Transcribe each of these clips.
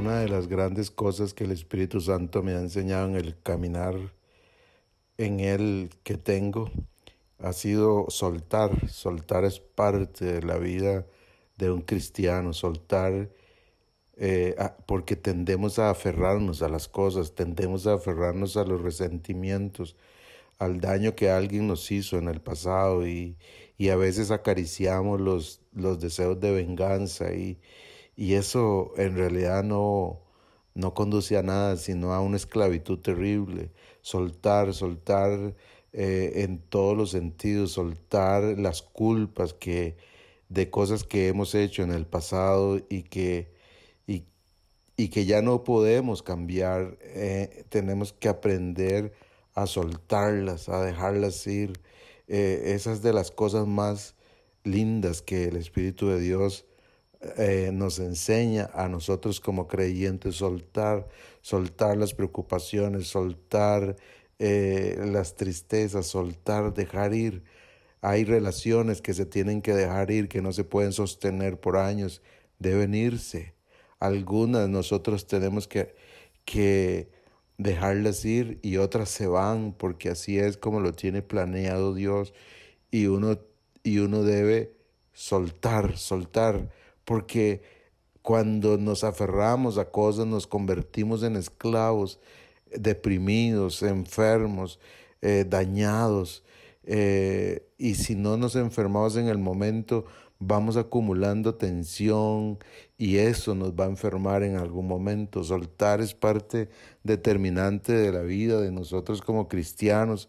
una de las grandes cosas que el Espíritu Santo me ha enseñado en el caminar en Él que tengo ha sido soltar. Soltar es parte de la vida de un cristiano, soltar eh, porque tendemos a aferrarnos a las cosas, tendemos a aferrarnos a los resentimientos, al daño que alguien nos hizo en el pasado y, y a veces acariciamos los, los deseos de venganza y, y eso en realidad no, no conduce a nada, sino a una esclavitud terrible. Soltar, soltar eh, en todos los sentidos, soltar las culpas que, de cosas que hemos hecho en el pasado y que, y que ya no podemos cambiar. Eh, tenemos que aprender a soltarlas, a dejarlas ir. Eh, esas de las cosas más lindas que el Espíritu de Dios eh, nos enseña a nosotros como creyentes soltar, soltar las preocupaciones, soltar eh, las tristezas, soltar, dejar ir. Hay relaciones que se tienen que dejar ir, que no se pueden sostener por años, deben irse. Algunas nosotros tenemos que, que dejarlas ir y otras se van porque así es como lo tiene planeado Dios y uno, y uno debe soltar, soltar porque cuando nos aferramos a cosas nos convertimos en esclavos, deprimidos, enfermos, eh, dañados. Eh, y si no nos enfermamos en el momento, vamos acumulando tensión y eso nos va a enfermar en algún momento. Soltar es parte determinante de la vida de nosotros como cristianos,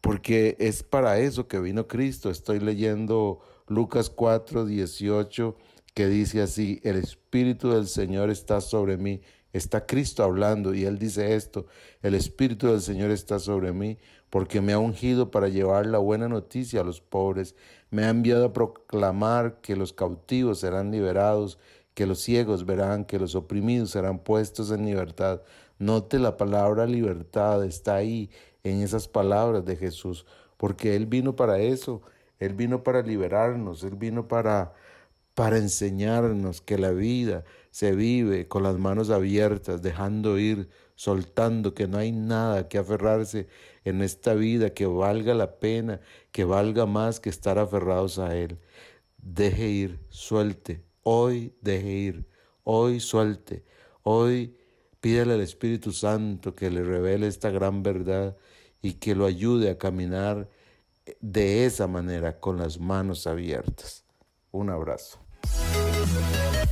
porque es para eso que vino Cristo. Estoy leyendo Lucas 4, 18 que dice así, el Espíritu del Señor está sobre mí. Está Cristo hablando y Él dice esto, el Espíritu del Señor está sobre mí porque me ha ungido para llevar la buena noticia a los pobres, me ha enviado a proclamar que los cautivos serán liberados, que los ciegos verán, que los oprimidos serán puestos en libertad. Note la palabra libertad, está ahí en esas palabras de Jesús, porque Él vino para eso, Él vino para liberarnos, Él vino para para enseñarnos que la vida se vive con las manos abiertas, dejando ir, soltando, que no hay nada que aferrarse en esta vida que valga la pena, que valga más que estar aferrados a Él. Deje ir, suelte, hoy deje ir, hoy suelte, hoy pídele al Espíritu Santo que le revele esta gran verdad y que lo ayude a caminar de esa manera, con las manos abiertas. Un abrazo. Música